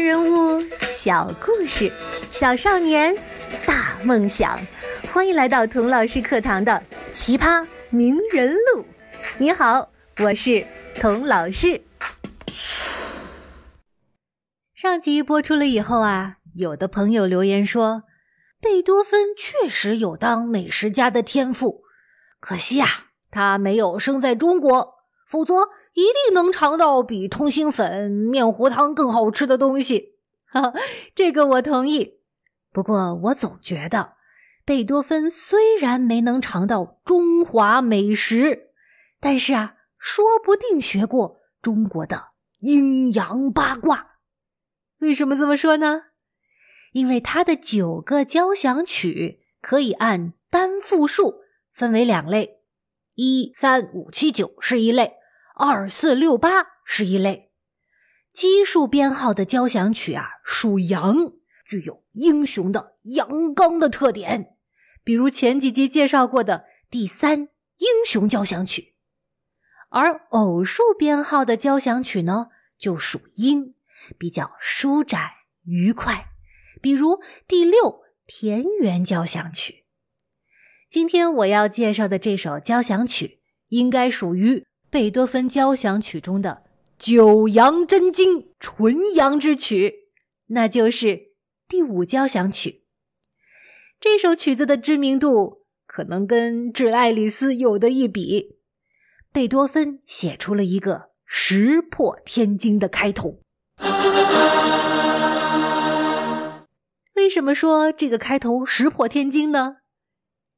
人物，小故事，小少年，大梦想。欢迎来到童老师课堂的《奇葩名人录》。你好，我是童老师。上集播出了以后啊，有的朋友留言说，贝多芬确实有当美食家的天赋，可惜啊，他没有生在中国，否则。一定能尝到比通心粉、面糊汤更好吃的东西，哈，这个我同意。不过我总觉得，贝多芬虽然没能尝到中华美食，但是啊，说不定学过中国的阴阳八卦。为什么这么说呢？因为他的九个交响曲可以按单复数分为两类，一、三、五、七、九是一类。二四六八是一类奇数编号的交响曲啊，属阳，具有英雄的阳刚的特点，比如前几集介绍过的第三英雄交响曲。而偶数编号的交响曲呢，就属阴，比较舒展愉快，比如第六田园交响曲。今天我要介绍的这首交响曲，应该属于。贝多芬交响曲中的九阳真经纯阳之曲，那就是第五交响曲。这首曲子的知名度可能跟《致爱丽丝》有的一比。贝多芬写出了一个石破天惊的开头。为什么说这个开头石破天惊呢？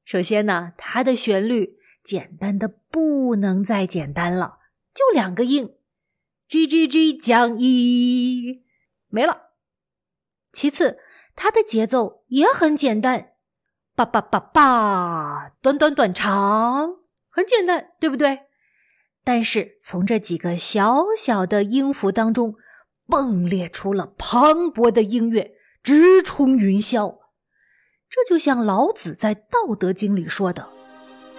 首先呢，它的旋律。简单的不能再简单了，就两个音，G G G 降一没了。其次，它的节奏也很简单，叭叭叭叭，短短短长，很简单，对不对？但是从这几个小小的音符当中，迸裂出了磅礴的音乐，直冲云霄。这就像老子在《道德经》里说的。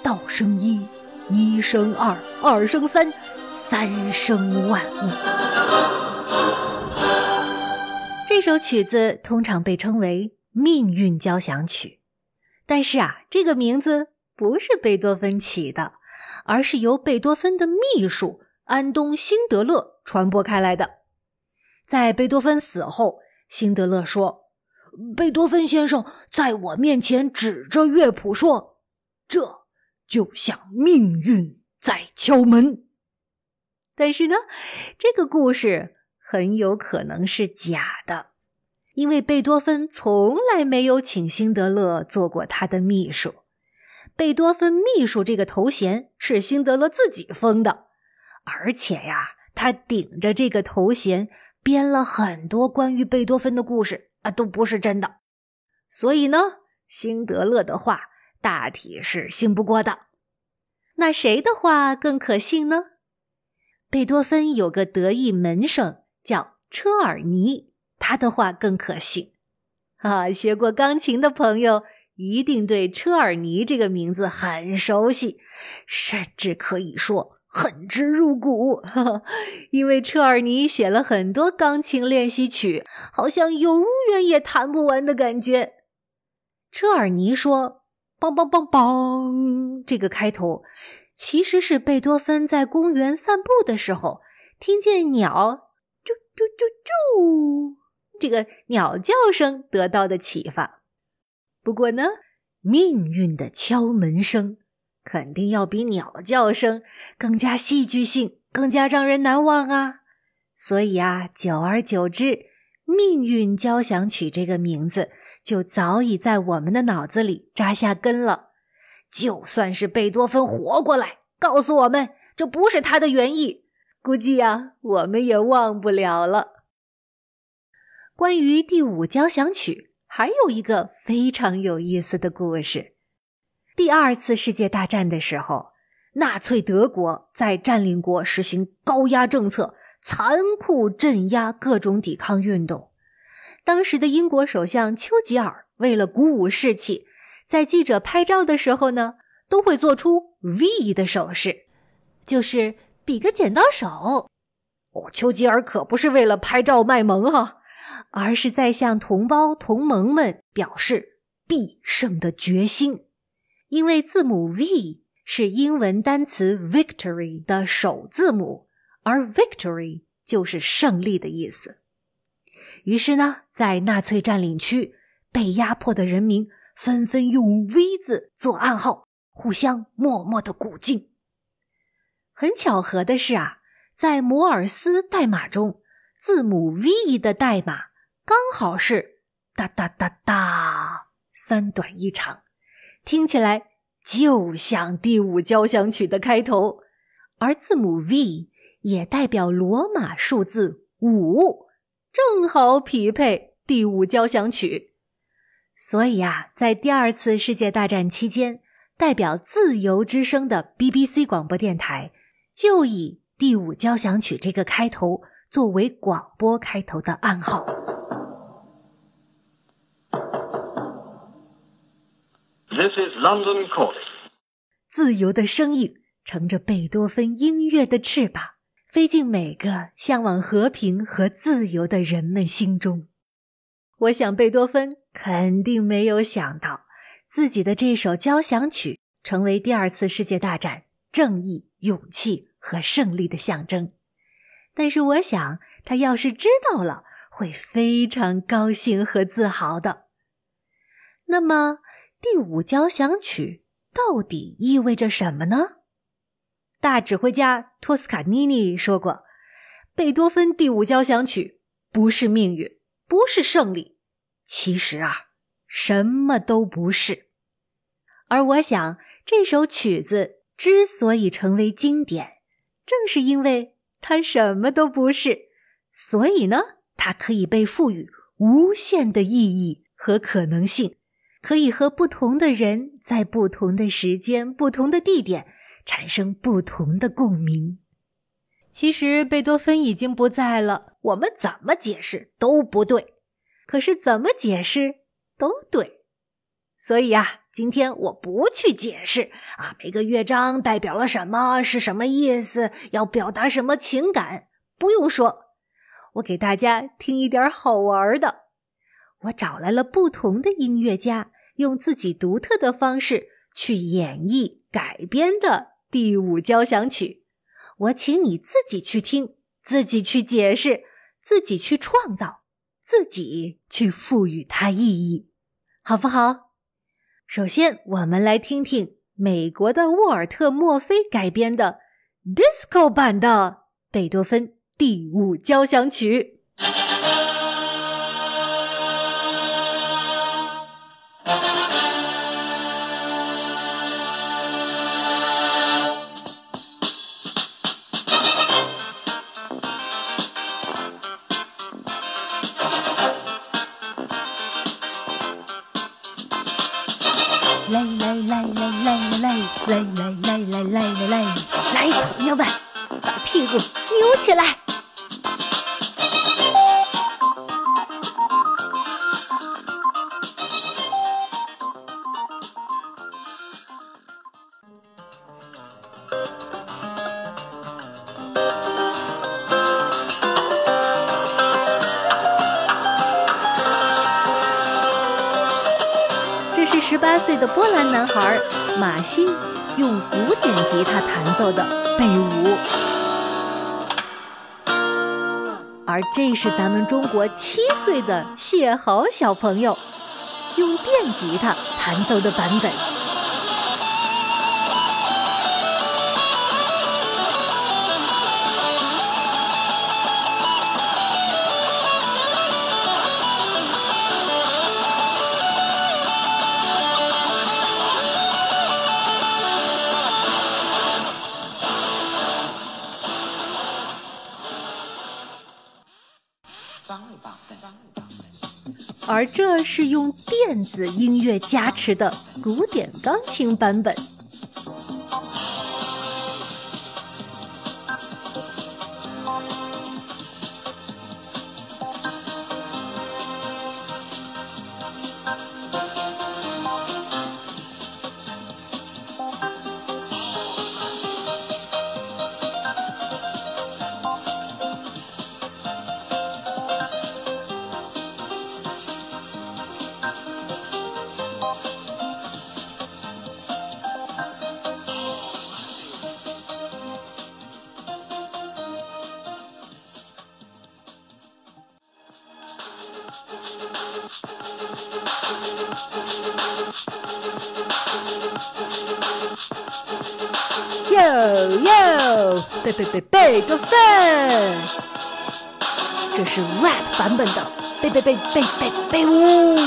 道生一，一生二，二生三，三生万物。这首曲子通常被称为《命运交响曲》，但是啊，这个名字不是贝多芬起的，而是由贝多芬的秘书安东·辛德勒传播开来的。在贝多芬死后，辛德勒说：“贝多芬先生在我面前指着乐谱说，这。”就像命运在敲门，但是呢，这个故事很有可能是假的，因为贝多芬从来没有请辛德勒做过他的秘书。贝多芬秘书这个头衔是辛德勒自己封的，而且呀，他顶着这个头衔编了很多关于贝多芬的故事啊，都不是真的。所以呢，辛德勒的话。大体是信不过的，那谁的话更可信呢？贝多芬有个得意门生叫车尔尼，他的话更可信。啊，学过钢琴的朋友一定对车尔尼这个名字很熟悉，甚至可以说恨之入骨。因为车尔尼写了很多钢琴练习曲，好像永远也弹不完的感觉。车尔尼说。梆梆梆梆！这个开头其实是贝多芬在公园散步的时候听见鸟啾啾啾啾这个鸟叫声得到的启发。不过呢，命运的敲门声肯定要比鸟叫声更加戏剧性，更加让人难忘啊！所以啊，久而久之，《命运交响曲》这个名字。就早已在我们的脑子里扎下根了。就算是贝多芬活过来，告诉我们这不是他的原意，估计呀，我们也忘不了了。关于第五交响曲，还有一个非常有意思的故事。第二次世界大战的时候，纳粹德国在占领国实行高压政策，残酷镇压各种抵抗运动。当时的英国首相丘吉尔为了鼓舞士气，在记者拍照的时候呢，都会做出 V 的手势，就是比个剪刀手。哦，丘吉尔可不是为了拍照卖萌哈，而是在向同胞同盟们表示必胜的决心。因为字母 V 是英文单词 victory 的首字母，而 victory 就是胜利的意思。于是呢，在纳粹占领区，被压迫的人民纷纷用 V 字做暗号，互相默默的鼓劲。很巧合的是啊，在摩尔斯代码中，字母 V 的代码刚好是哒哒哒哒，三短一长。听起来就像第五交响曲的开头，而字母 V 也代表罗马数字五，正好匹配第五交响曲。所以啊，在第二次世界大战期间，代表自由之声的 BBC 广播电台就以第五交响曲这个开头作为广播开头的暗号。This is London calling。自由的声音乘着贝多芬音乐的翅膀，飞进每个向往和平和自由的人们心中。我想，贝多芬肯定没有想到，自己的这首交响曲成为第二次世界大战正义、勇气和胜利的象征。但是，我想他要是知道了，会非常高兴和自豪的。那么，第五交响曲到底意味着什么呢？大指挥家托斯卡尼尼说过：“贝多芬第五交响曲不是命运，不是胜利，其实啊，什么都不是。”而我想，这首曲子之所以成为经典，正是因为它什么都不是，所以呢，它可以被赋予无限的意义和可能性。可以和不同的人在不同的时间、不同的地点产生不同的共鸣。其实贝多芬已经不在了，我们怎么解释都不对。可是怎么解释都对。所以啊，今天我不去解释啊，每个乐章代表了什么，是什么意思，要表达什么情感，不用说。我给大家听一点好玩的。我找来了不同的音乐家。用自己独特的方式去演绎改编的第五交响曲，我请你自己去听，自己去解释，自己去创造，自己去赋予它意义，好不好？首先，我们来听听美国的沃尔特·墨菲改编的 disco 版的贝多芬第五交响曲。老板，把屁股扭起来。这是十八岁的波兰男孩马欣用古典吉他弹奏的贝舞，而这是咱们中国七岁的谢豪小朋友用电吉他弹奏的版本。而这是用电子音乐加持的古典钢琴版本。贝贝贝贝多芬，这是 rap 版本的贝贝贝贝贝贝呜。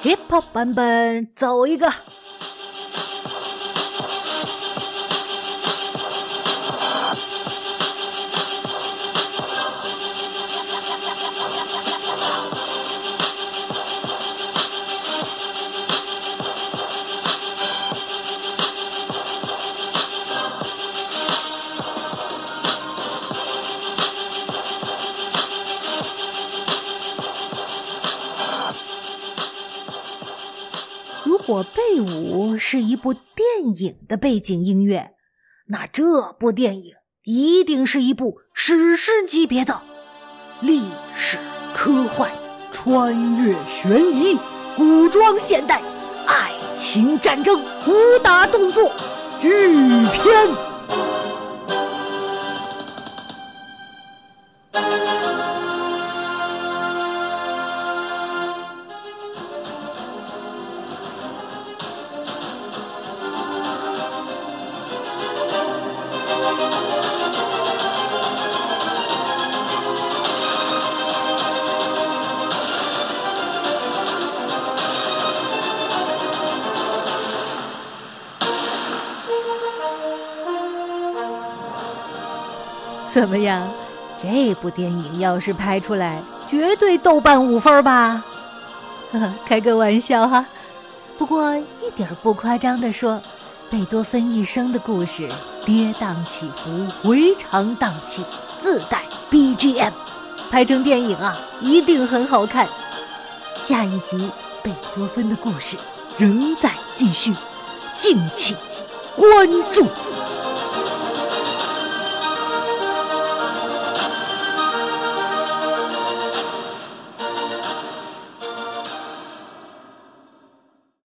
hip hop 版本走一个。如果贝舞是一部电影的背景音乐，那这部电影一定是一部史诗级别的历史科幻、穿越悬疑、古装现代、爱情战争、武打动作巨片。怎么样？这部电影要是拍出来，绝对豆瓣五分吧？开个玩笑哈。不过一点不夸张的说，贝多芬一生的故事跌宕起伏，回肠荡气，自带 BGM，拍成电影啊，一定很好看。下一集贝多芬的故事仍在继续，敬请关注。